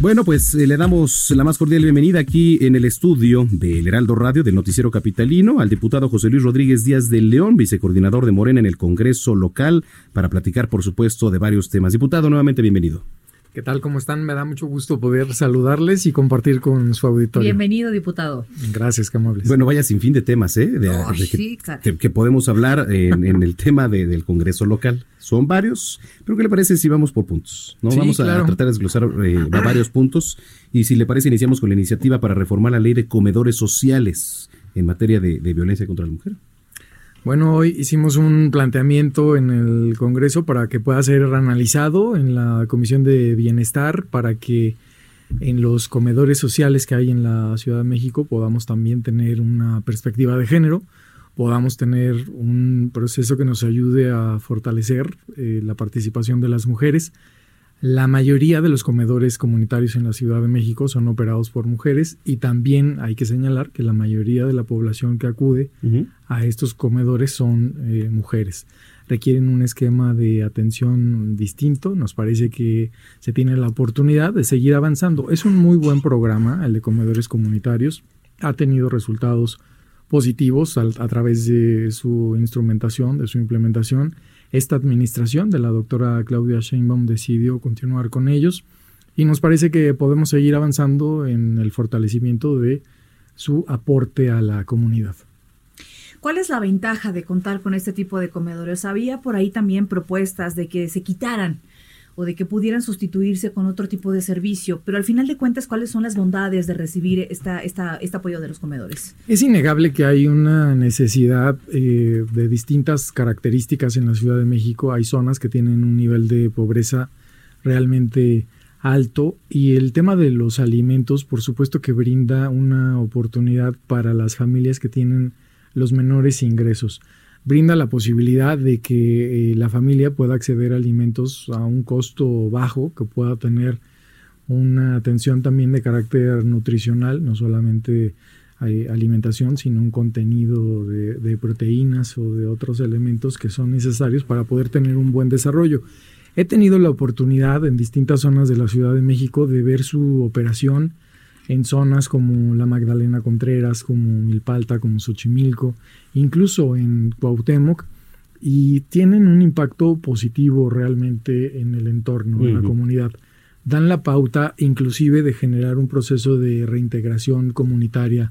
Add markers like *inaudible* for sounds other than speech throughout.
Bueno, pues eh, le damos la más cordial bienvenida aquí en el estudio del Heraldo Radio del Noticiero Capitalino al diputado José Luis Rodríguez Díaz de León, vicecoordinador de Morena en el Congreso local, para platicar, por supuesto, de varios temas. Diputado, nuevamente bienvenido. ¿Qué tal? ¿Cómo están? Me da mucho gusto poder saludarles y compartir con su auditorio. Bienvenido, diputado. Gracias, qué amables. Bueno, vaya sin fin de temas, ¿eh? De, de que, sí, claro. que- que podemos hablar en, en el tema de- del Congreso local. Son varios, pero ¿qué le parece si vamos por puntos? ¿no? Sí, vamos a claro. tratar de desglosar eh, va- varios puntos y si le parece iniciamos con la iniciativa para reformar la ley de comedores sociales en materia de, de violencia contra la mujer. Bueno, hoy hicimos un planteamiento en el Congreso para que pueda ser analizado en la Comisión de Bienestar, para que en los comedores sociales que hay en la Ciudad de México podamos también tener una perspectiva de género, podamos tener un proceso que nos ayude a fortalecer eh, la participación de las mujeres. La mayoría de los comedores comunitarios en la Ciudad de México son operados por mujeres y también hay que señalar que la mayoría de la población que acude a estos comedores son eh, mujeres. Requieren un esquema de atención distinto. Nos parece que se tiene la oportunidad de seguir avanzando. Es un muy buen programa, el de comedores comunitarios. Ha tenido resultados positivos a, través de su instrumentación, de su implementación. Esta administración de la doctora Claudia Sheinbaum decidió continuar con ellos y nos parece que podemos seguir avanzando en el fortalecimiento de su aporte a la comunidad. ¿Cuál es la ventaja de contar con este tipo de comedores? Había por ahí también propuestas de que se quitaran de que pudieran sustituirse con otro tipo de servicio, pero al final de cuentas, ¿cuáles son las bondades de recibir esta, esta, este apoyo de los comedores? Es innegable que hay una necesidad eh, de distintas características en la Ciudad de México. Hay zonas que tienen un nivel de pobreza realmente alto y el tema de los alimentos, por supuesto que brinda una oportunidad para las familias que tienen los menores ingresos. Brinda la posibilidad de que eh, la familia pueda acceder a alimentos a un costo bajo, que pueda tener una atención también de carácter nutricional, no solamente eh, alimentación, sino un contenido de, de proteínas o de otros elementos que son necesarios para poder tener un buen desarrollo. He tenido la oportunidad en distintas zonas de la Ciudad de México de ver su operación en zonas como la Magdalena Contreras, como Milpalta, como Xochimilco, incluso en Cuauhtémoc, y tienen un impacto positivo realmente en el entorno, en la comunidad. Dan la pauta inclusive de generar un proceso de reintegración comunitaria,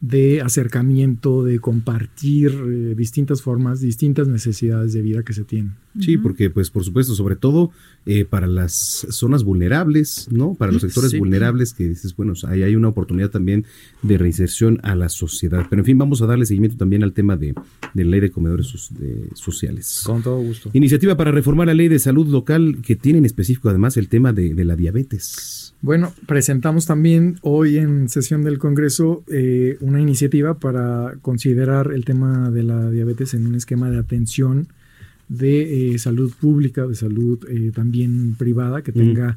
de acercamiento, de compartir eh, distintas formas, distintas necesidades de vida que se tienen. Sí, porque pues por supuesto, sobre todo eh, para las zonas vulnerables, ¿no? Para los sectores Sí. vulnerables que dices, bueno, ahí hay una oportunidad también de reinserción a la sociedad. Pero en fin, vamos a darle seguimiento también al tema de, de la ley de comedores so- de- sociales. Con todo gusto. Iniciativa para reformar la ley de salud local que tiene en específico además el tema de, de la diabetes. Bueno, presentamos también hoy en sesión del Congreso eh, una iniciativa para considerar el tema de la diabetes en un esquema de atención de eh, salud pública, de salud eh, también privada, que tenga,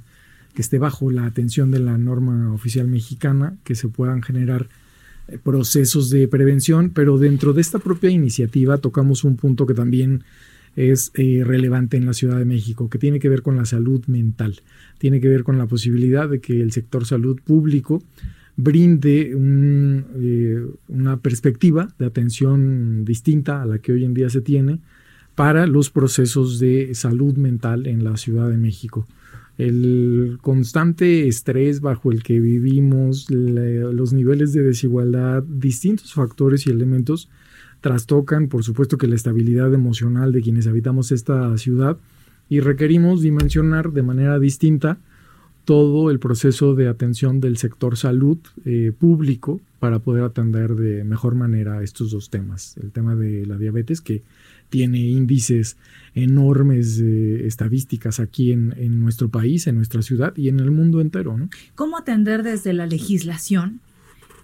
que esté bajo la atención de la norma oficial mexicana, que se puedan generar eh, procesos de prevención, pero dentro de esta propia iniciativa tocamos un punto que también es eh, relevante en la Ciudad de México, que tiene que ver con la salud mental, tiene que ver con la posibilidad de que el sector salud público brinde un, eh, una perspectiva de atención distinta a la que hoy en día se tiene para los procesos de salud mental en la Ciudad de México. El constante estrés bajo el que vivimos, los niveles de desigualdad, distintos factores y elementos trastocan, por supuesto, que la estabilidad emocional de quienes habitamos esta ciudad y requerimos dimensionar de manera distinta todo el proceso de atención del sector salud eh, público para poder atender de mejor manera estos dos temas. El tema de la diabetes, que tiene índices enormes de estadísticas aquí en, en, nuestro país, en nuestra ciudad y en el mundo entero. ¿no? ¿Cómo atender desde la legislación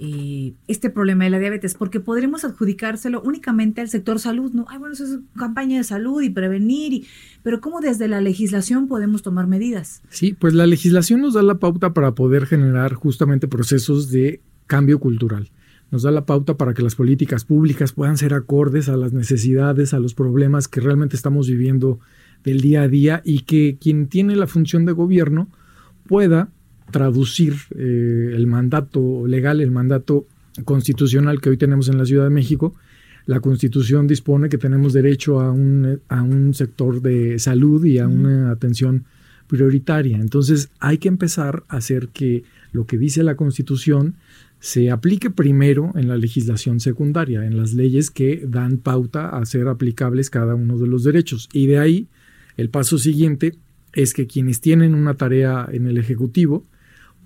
eh, este problema de la diabetes? Porque podremos adjudicárselo únicamente al sector salud, ¿no? Ay, bueno, eso es campaña de salud y prevenir, y, pero ¿cómo desde la legislación podemos tomar medidas? Sí, pues la legislación nos da la pauta para poder generar justamente procesos de cambio cultural nos da la pauta para que las políticas públicas puedan ser acordes a las necesidades, a los problemas que realmente estamos viviendo del día a día y que quien tiene la función de gobierno pueda traducir eh, el mandato legal, el mandato constitucional que hoy tenemos en la Ciudad de México. La Constitución dispone que tenemos derecho a un, a un sector de salud y a una atención prioritaria. Entonces hay que empezar a hacer que lo que dice la Constitución se aplique primero en la legislación secundaria, en las leyes que dan pauta a ser aplicables cada uno de los derechos. Y de ahí, el paso siguiente es que quienes tienen una tarea en el Ejecutivo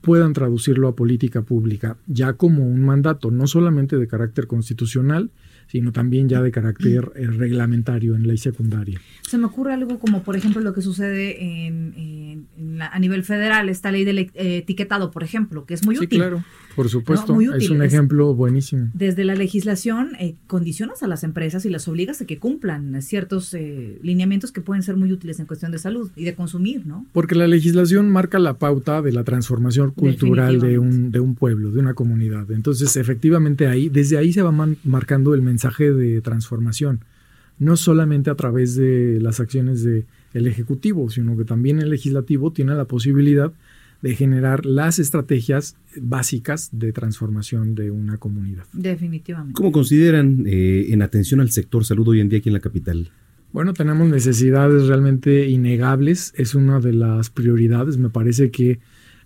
puedan traducirlo a política pública, ya como un mandato, no solamente de carácter constitucional, sino también ya de carácter eh, reglamentario en ley secundaria. Se me ocurre algo como, por ejemplo, lo que sucede en, a nivel federal, esta ley del etiquetado, por ejemplo, que es muy sí, útil. claro, por supuesto, es un ejemplo buenísimo. Desde la legislación, eh, condicionas a las empresas y las obligas a que cumplan ciertos eh, lineamientos que pueden ser muy útiles en cuestión de salud y de consumir, ¿no? Porque la legislación marca la pauta de la transformación cultural de un, de un pueblo, de una comunidad. Entonces, efectivamente, ahí, desde ahí se va marcando el mensaje de transformación, no solamente a través de las acciones del el Ejecutivo, sino que también el Legislativo tiene la posibilidad de generar las estrategias básicas de transformación de una comunidad. Definitivamente. ¿Cómo consideran eh, en atención al sector salud hoy en día aquí en la capital? Bueno, tenemos necesidades realmente innegables, es una de las prioridades. Me parece que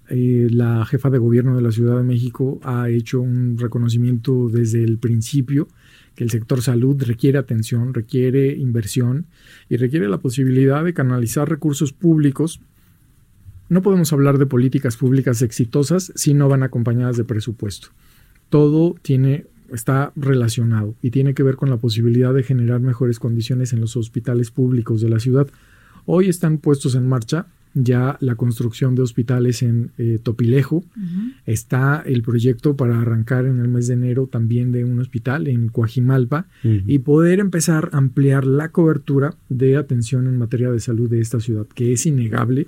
eh, la jefa de gobierno de la Ciudad de México ha hecho un reconocimiento desde el principio que el sector salud requiere atención, requiere inversión y requiere la posibilidad de canalizar recursos públicos. No podemos hablar de políticas públicas exitosas si no van acompañadas de presupuesto. Todo tiene está relacionado y tiene que ver con la posibilidad de generar mejores condiciones en los hospitales públicos de la ciudad. Hoy están puestos en marcha ya la construcción de hospitales en eh, Topilejo. Está el proyecto para arrancar en el mes de enero también de un hospital en Coajimalpa y poder empezar a ampliar la cobertura de atención en materia de salud de esta ciudad, que es innegable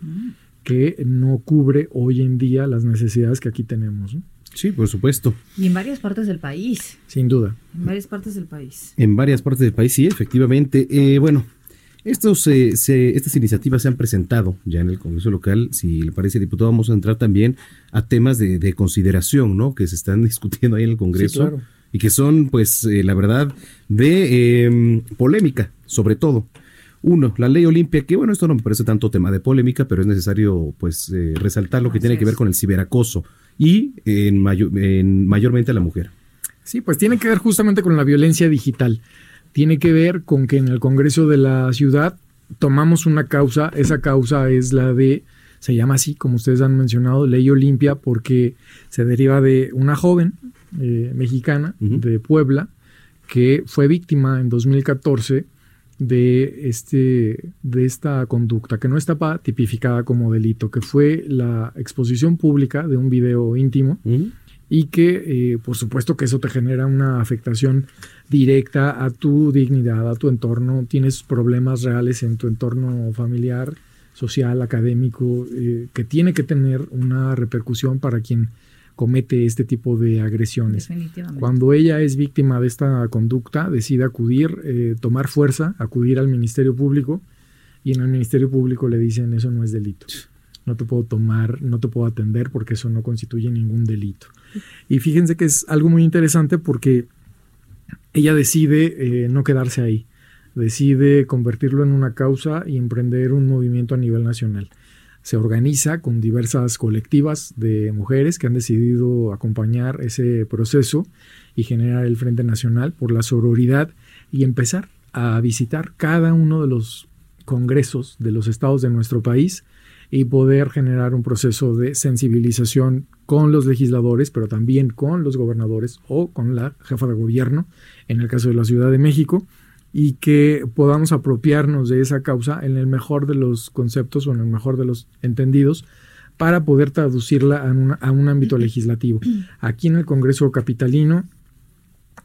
que no cubre hoy en día las necesidades que aquí tenemos. Sí, por supuesto. Y en varias partes del país. Sin duda. En varias partes del país. En varias partes del país, sí, efectivamente. Eh, bueno, estos, eh, se, estas iniciativas se han presentado ya en el Congreso local. Si le parece, diputado, vamos a entrar también a temas de, consideración, ¿no? Que se están *laughs* discutiendo ahí en el Congreso y que son, pues, eh, la verdad, de polémica, sobre todo. Uno, la ley Olimpia, que bueno, esto no me parece tanto tema de polémica, pero es necesario, pues, eh, resaltar lo que tiene que ver con el ciberacoso y en, en mayormente a la mujer. Sí, pues tiene que ver justamente con la violencia digital. Tiene que ver con que en el Congreso de la Ciudad tomamos una causa, esa causa es la de, se llama así, como ustedes han mencionado, Ley Olimpia, porque se deriva de una joven eh, mexicana de Puebla que fue víctima en 2014 de, este, de esta conducta, que no estaba tipificada como delito, que fue la exposición pública de un video íntimo y que eh, por supuesto que eso te genera una afectación directa a tu dignidad, a tu entorno, tienes problemas reales en tu entorno familiar, social, académico, eh, que tiene que tener una repercusión para quien comete este tipo de agresiones. Cuando ella es víctima de esta conducta, decide acudir, eh, tomar fuerza, acudir al Ministerio Público y en el Ministerio Público le dicen eso no es delito. No te puedo tomar, no te puedo atender porque eso no constituye ningún delito. Y fíjense que es algo muy interesante porque ella decide eh, no quedarse ahí, decide convertirlo en una causa y emprender un movimiento a nivel nacional. Se organiza con diversas colectivas de mujeres que han decidido acompañar ese proceso y generar el Frente Nacional por la sororidad y empezar a visitar cada uno de los congresos de los estados de nuestro país y poder generar un proceso de sensibilización con los legisladores, pero también con los gobernadores o con la jefa de gobierno, en el caso de la Ciudad de México, y que podamos apropiarnos de esa causa en el mejor de los conceptos o en el mejor de los entendidos para poder traducirla a, a un ámbito legislativo. *clears throat* Aquí en el Congreso Capitalino,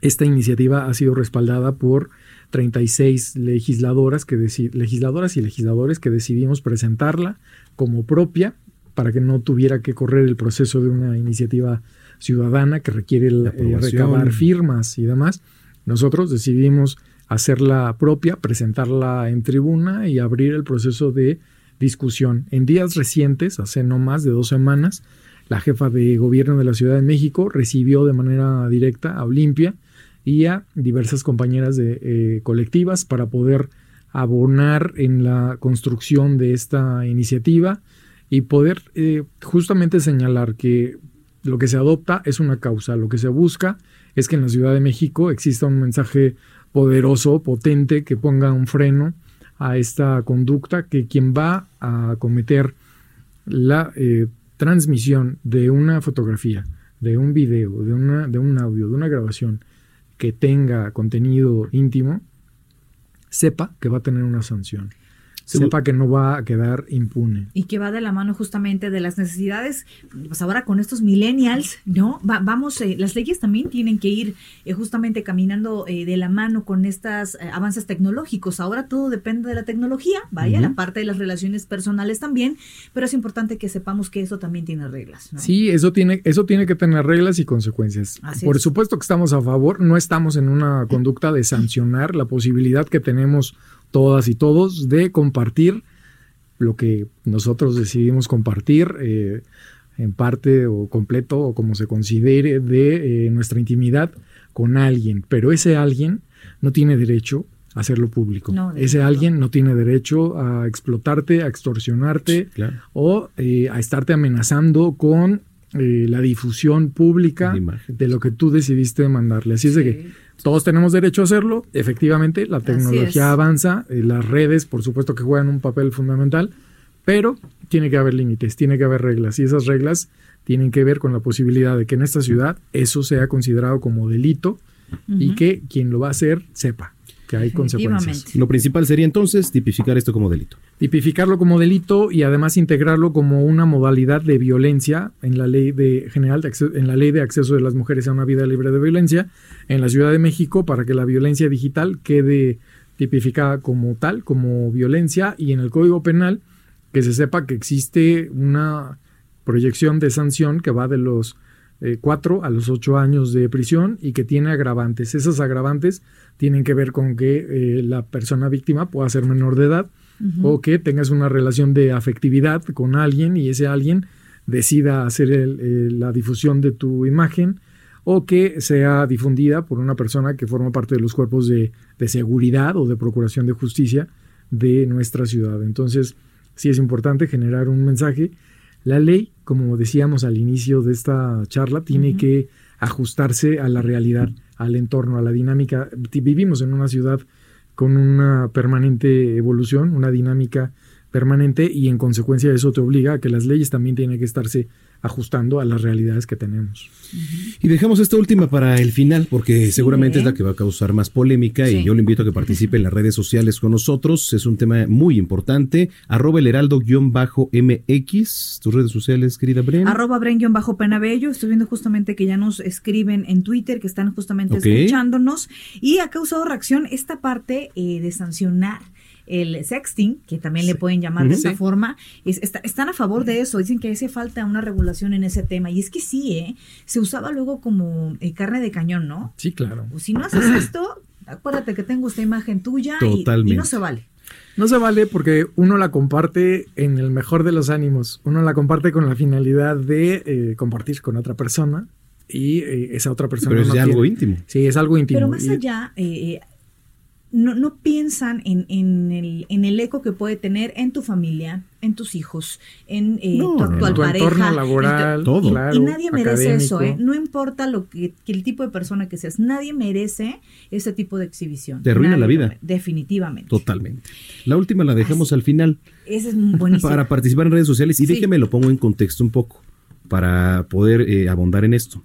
esta iniciativa ha sido respaldada por 36 legisladoras, que legisladoras y legisladores que decidimos presentarla como propia para que no tuviera que correr el proceso de una iniciativa ciudadana que requiere eh, recabar firmas y demás. Nosotros decidimos hacerla propia, presentarla en tribuna y abrir el proceso de discusión. En días recientes, hace no más de dos semanas, la jefa de gobierno de la Ciudad de México recibió de manera directa a Olimpia y a diversas compañeras de eh, colectivas para poder abonar en la construcción de esta iniciativa y poder eh, justamente señalar que lo que se adopta es una causa, lo que se busca es que en la Ciudad de México exista un mensaje poderoso, potente, que ponga un freno a esta conducta, que quien va a cometer la eh, transmisión de una fotografía, de un video, de, una, de un audio, de una grabación, que tenga contenido íntimo, sepa que va a tener una sanción sepa que no va a quedar impune. Y que va de la mano justamente de las necesidades, pues ahora con estos millennials, ¿no? vamos, eh, las leyes también tienen que ir eh, justamente caminando eh, de la mano con estos avances tecnológicos. Ahora todo depende de la tecnología, vaya, la parte de las relaciones personales también, pero es importante que sepamos que eso también tiene reglas. Sí, eso tiene, eso tiene que tener reglas y consecuencias. Por supuesto que estamos a favor, no estamos en una conducta de sancionar la posibilidad que tenemos todas y todos de compartir lo que nosotros decidimos compartir eh, en parte o completo o como se considere de eh, nuestra intimidad con alguien, pero ese alguien no tiene derecho a hacerlo público. ese alguien no tiene derecho a explotarte, a extorsionarte o eh, a estarte amenazando con la difusión pública de lo que tú decidiste mandarle. Así es de que todos tenemos derecho a hacerlo. Efectivamente, la tecnología avanza, eh, las redes, por supuesto que juegan un papel fundamental, pero tiene que haber límites, tiene que haber reglas y esas reglas tienen que ver con la posibilidad de que en esta ciudad eso sea considerado como delito y que quien lo va a hacer sepa que hay consecuencias. Lo principal sería entonces tipificar esto como delito. Tipificarlo como delito y además integrarlo como una modalidad de violencia en la ley de general de en la ley de acceso de las mujeres a una vida libre de violencia en la Ciudad de México para que la violencia digital quede tipificada como tal, como violencia y en el Código Penal que se sepa que existe una proyección de sanción que va de los eh, cuatro a los ocho años de prisión y que tiene agravantes. Esas agravantes tienen que ver con que eh, la persona víctima pueda ser menor de edad o que tengas una relación de afectividad con alguien y ese alguien decida hacer la difusión de tu imagen o que sea difundida por una persona que forma parte de los cuerpos de, de seguridad o de procuración de justicia de nuestra ciudad. Entonces, sí es importante generar un mensaje. La ley, como decíamos al inicio de esta charla, tiene que ajustarse a la realidad al entorno, a la dinámica. Vivimos en una ciudad con una permanente evolución, una dinámica permanente y en consecuencia eso te obliga a que las leyes también tienen que estarse ajustando a las realidades que tenemos. Y dejamos esta última para el final, porque seguramente es la que va a causar más polémica y yo le invito a que participe en las redes sociales con nosotros. Es un tema muy importante. Arroba el heraldo-mx, tus redes sociales, querida Bren. Arroba Bren-penabello. Estoy viendo justamente que ya nos escriben en Twitter, que están justamente escuchándonos. Y ha causado reacción esta parte eh, de sancionar el sexting, que también le pueden llamar de esa forma, están a favor de eso. Dicen que hace falta una regulación en ese tema. Y es que sí, ¿eh? Se usaba luego como eh, carne de cañón, ¿no? Sí, claro. O si no haces *clears throat* esto, acuérdate que tengo esta imagen tuya y, no se vale. No se vale porque uno la comparte en el mejor de los ánimos. Uno la comparte con la finalidad de eh, compartir con otra persona y eh, esa otra persona. Pero es algo íntimo. Sí, es algo íntimo. Pero más allá, no, no piensan en, en, el, en el eco que puede tener en tu familia, en tus hijos, en eh, No, tu actual no. Tu pareja. entorno en tu- laboral, todo. claro, y nadie merece eso, ¿eh? No importa lo que, que el tipo de persona que seas, nadie merece ese tipo de exhibición. Te arruina Nadie la vida. Definitivamente. Totalmente. La última la dejamos al final Ese es buenísimo. *laughs* para participar en redes sociales y Sí. déjeme lo pongo en contexto un poco para poder eh, abundar en esto.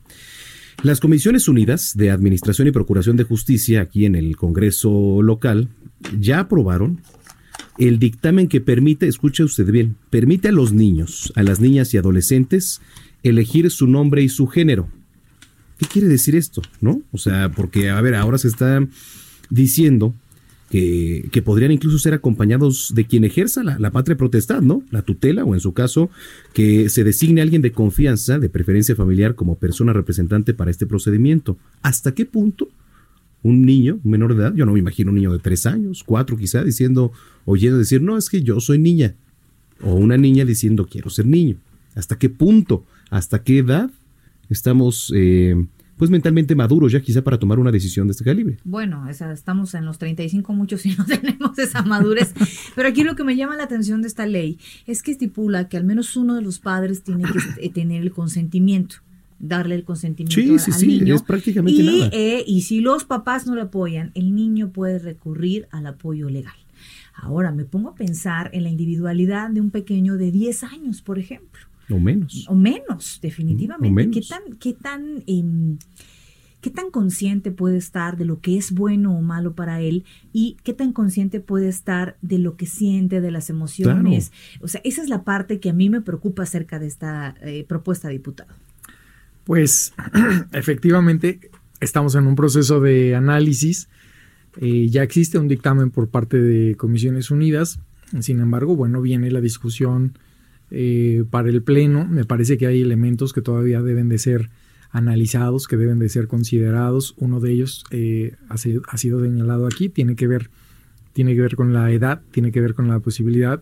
Las Comisiones Unidas de Administración y Procuración de Justicia aquí en el Congreso local ya aprobaron el dictamen que permite, escuche usted bien, permite a los niños, a las niñas y adolescentes elegir su nombre y su género. ¿Qué quiere decir esto? ¿No? O sea, porque, a ver, ahora se está diciendo que, podrían incluso ser acompañados de quien ejerza la, la patria potestad, ¿no? La tutela, o en su caso, que se designe alguien de confianza, de preferencia familiar, como persona representante para este procedimiento. ¿Hasta qué punto un niño, un menor de edad, yo no me imagino un niño de tres años, cuatro quizá, diciendo, oyendo decir, no, es que yo soy niña, o una niña diciendo, quiero ser niño. ¿Hasta qué punto, hasta qué edad estamos, eh, pues mentalmente maduros ya quizá para tomar una decisión de este calibre? Bueno, esa- estamos en los 35 muchos y no *laughs* tenemos esa madurez. Pero aquí lo que me llama la atención de esta ley es que estipula que al menos uno de los padres tiene que eh, tener el consentimiento darle el consentimiento Sí, sí, al sí, niño. es prácticamente y, nada. eh, y si los papás no le apoyan, el niño puede recurrir al apoyo legal. Ahora, me pongo a pensar en la individualidad de un pequeño de 10 años, por ejemplo O menos. o menos, definitivamente. O menos. ¿Qué tan, qué tan, em, qué tan consciente puede estar de lo que es bueno o malo para él y qué tan consciente puede estar de lo que siente, de las emociones? O sea, esa es la parte que a mí me preocupa acerca de esta eh, propuesta, diputado. Pues *clears throat* efectivamente estamos en un proceso de análisis. Eh, ya existe un dictamen por parte de Comisiones Unidas. Sin embargo, bueno, viene la discusión eh, para el Pleno. Me parece que hay elementos que todavía deben de ser analizados, que deben de ser considerados. Uno de ellos eh, ha, sido, ha sido señalado aquí, tiene que ver tiene que ver con la edad, tiene que ver con la posibilidad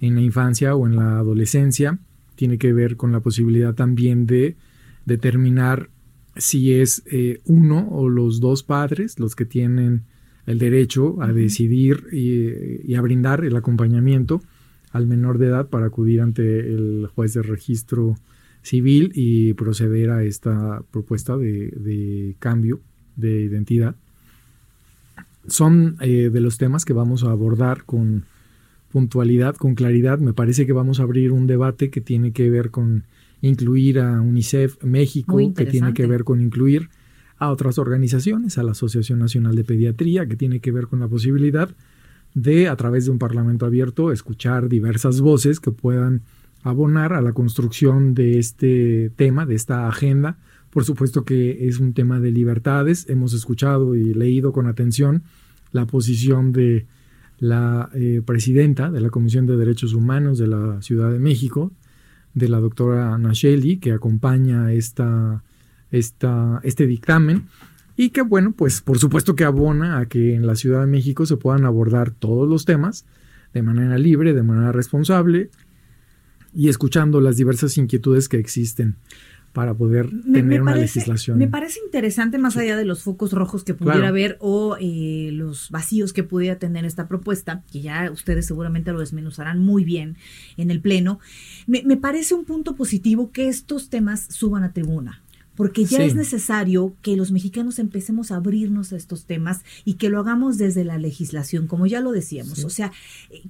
en la infancia o en la adolescencia, tiene que ver con la posibilidad también de determinar si es eh, uno o los dos padres los que tienen el derecho a decidir y, y, a brindar el acompañamiento al menor de edad para acudir ante el juez de registro civil y proceder a esta propuesta de, de cambio de identidad. Son eh, de los temas que vamos a abordar con puntualidad, con claridad. Me parece que vamos a abrir un debate que tiene que ver con incluir a UNICEF México, que tiene que ver con incluir a otras organizaciones, a la Asociación Nacional de Pediatría, que tiene que ver con la posibilidad de, a través de un parlamento abierto, escuchar diversas voces que puedan abonar a la construcción de este tema, de esta agenda. Por supuesto que es un tema de libertades. Hemos escuchado y leído con atención la posición de la eh, presidenta de la Comisión de Derechos Humanos de la Ciudad de México, de la doctora Nacheli, que acompaña esta, este dictamen y que, bueno, pues por supuesto que abona a que en la Ciudad de México se puedan abordar todos los temas de manera libre, de manera responsable y escuchando las diversas inquietudes que existen para poder me, tener me una parece, legislación. Me parece interesante más allá de los focos rojos que pudiera Claro. haber o eh, los vacíos que pudiera tener esta propuesta, que ya ustedes seguramente lo desmenuzarán muy bien en el Pleno. Me, me parece un punto positivo que estos temas suban a tribuna. Porque ya Sí. es necesario que los mexicanos empecemos a abrirnos a estos temas y que lo hagamos desde la legislación, como ya lo decíamos. Sí. O sea,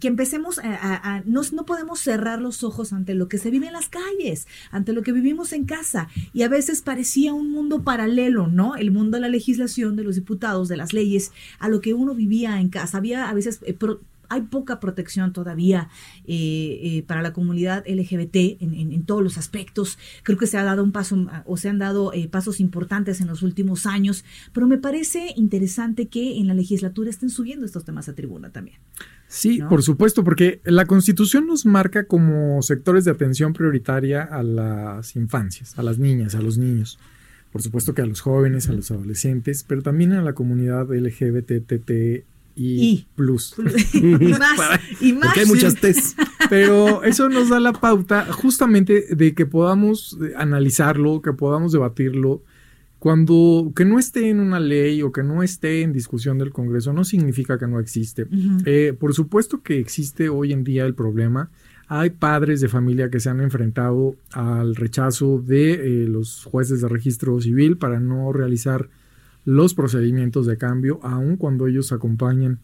que empecemos a... a- a- no, no podemos cerrar los ojos ante lo que se vive en las calles, ante lo que vivimos en casa. Y a veces parecía un mundo paralelo, ¿no? El mundo de la legislación, de los diputados, de las leyes, a lo que uno vivía en casa. Había a veces... eh, pro- hay poca protección todavía eh, eh, para la comunidad LGBT en, en- en todos los aspectos. Creo que se ha dado un paso o se han dado eh, pasos importantes en los últimos años, pero me parece interesante que en la legislatura estén subiendo estos temas a tribuna también. Sí, ¿no? por supuesto, porque la Constitución nos marca como sectores de atención prioritaria a las infancias, a las niñas, a los niños. Por supuesto que a los jóvenes, a los adolescentes, pero también a la comunidad LGBTTI Y. plus. *laughs* y más, y más. Porque hay muchas T's. *laughs* Pero eso nos da la pauta justamente de que podamos analizarlo, que podamos debatirlo Cuando que no esté en una ley o que no esté en discusión del Congreso no significa que no existe. Eh, por supuesto que existe hoy en día el problema. Hay padres de familia que se han enfrentado al rechazo de eh, los jueces de registro civil para no realizar los procedimientos de cambio, aun cuando ellos acompañan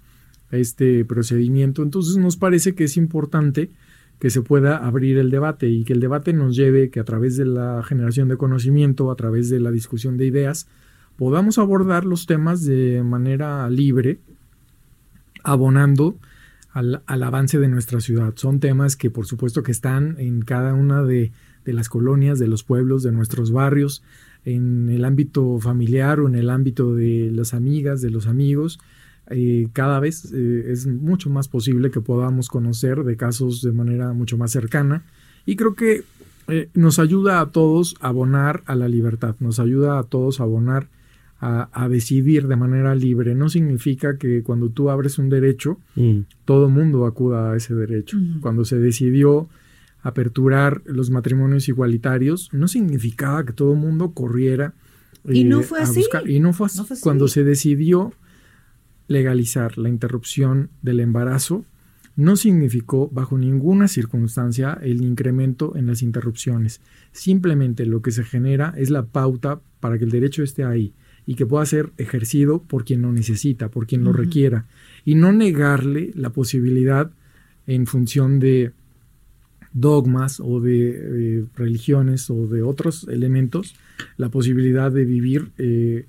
este procedimiento. Entonces nos parece que es importante que se pueda abrir el debate y que el debate nos lleve que a través de la generación de conocimiento, a través de la discusión de ideas, podamos abordar los temas de manera libre, abonando al, avance de nuestra ciudad. Son temas que por supuesto que están en cada una de, de las colonias, de los pueblos, de nuestros barrios, en el ámbito familiar o en el ámbito de las amigas, de los amigos, eh, cada vez eh, es mucho más posible que podamos conocer de casos de manera mucho más cercana y creo que eh, nos ayuda a todos a abonar a la libertad, nos ayuda a todos a abonar a, decidir de manera libre. No significa que cuando tú abres un derecho, mm. todo mundo acuda a ese derecho. Cuando se decidió aperturar los matrimonios igualitarios, no significaba que todo mundo corriera. y no fue así. Y no fue así. Cuando se decidió legalizar la interrupción del embarazo no significó bajo ninguna circunstancia el incremento en las interrupciones. Simplemente lo que se genera es la pauta para que el derecho esté ahí y que pueda ser ejercido por quien lo necesita, por quien lo requiera, y no negarle la posibilidad en función de dogmas o de, religiones o de otros elementos, la posibilidad de vivir eh,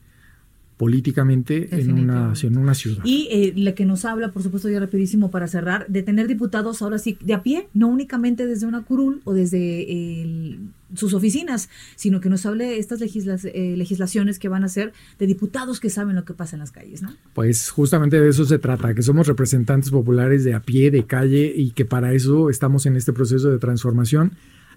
políticamente en una, en una ciudad. Y eh, la que nos habla, por supuesto, ya rapidísimo para cerrar, de tener diputados ahora sí de a pie, no únicamente desde una curul o desde sus oficinas, sino que nos hable estas eh, legislaciones que van a ser de diputados que saben lo que pasa en las calles, ¿no? Pues justamente de eso se trata, que somos representantes populares de a pie, de calle, y que para eso estamos en este proceso de transformación.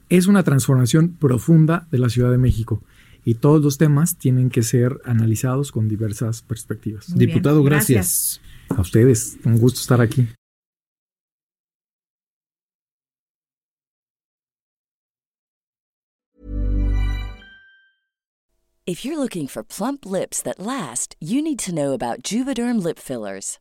Es una transformación profunda de la Ciudad de México y todos los temas tienen que ser analizados con diversas perspectivas. Diputado, gracias. A ustedes, un gusto estar aquí. If you're looking for plump lips that last, you need to know about Juvederm lip fillers.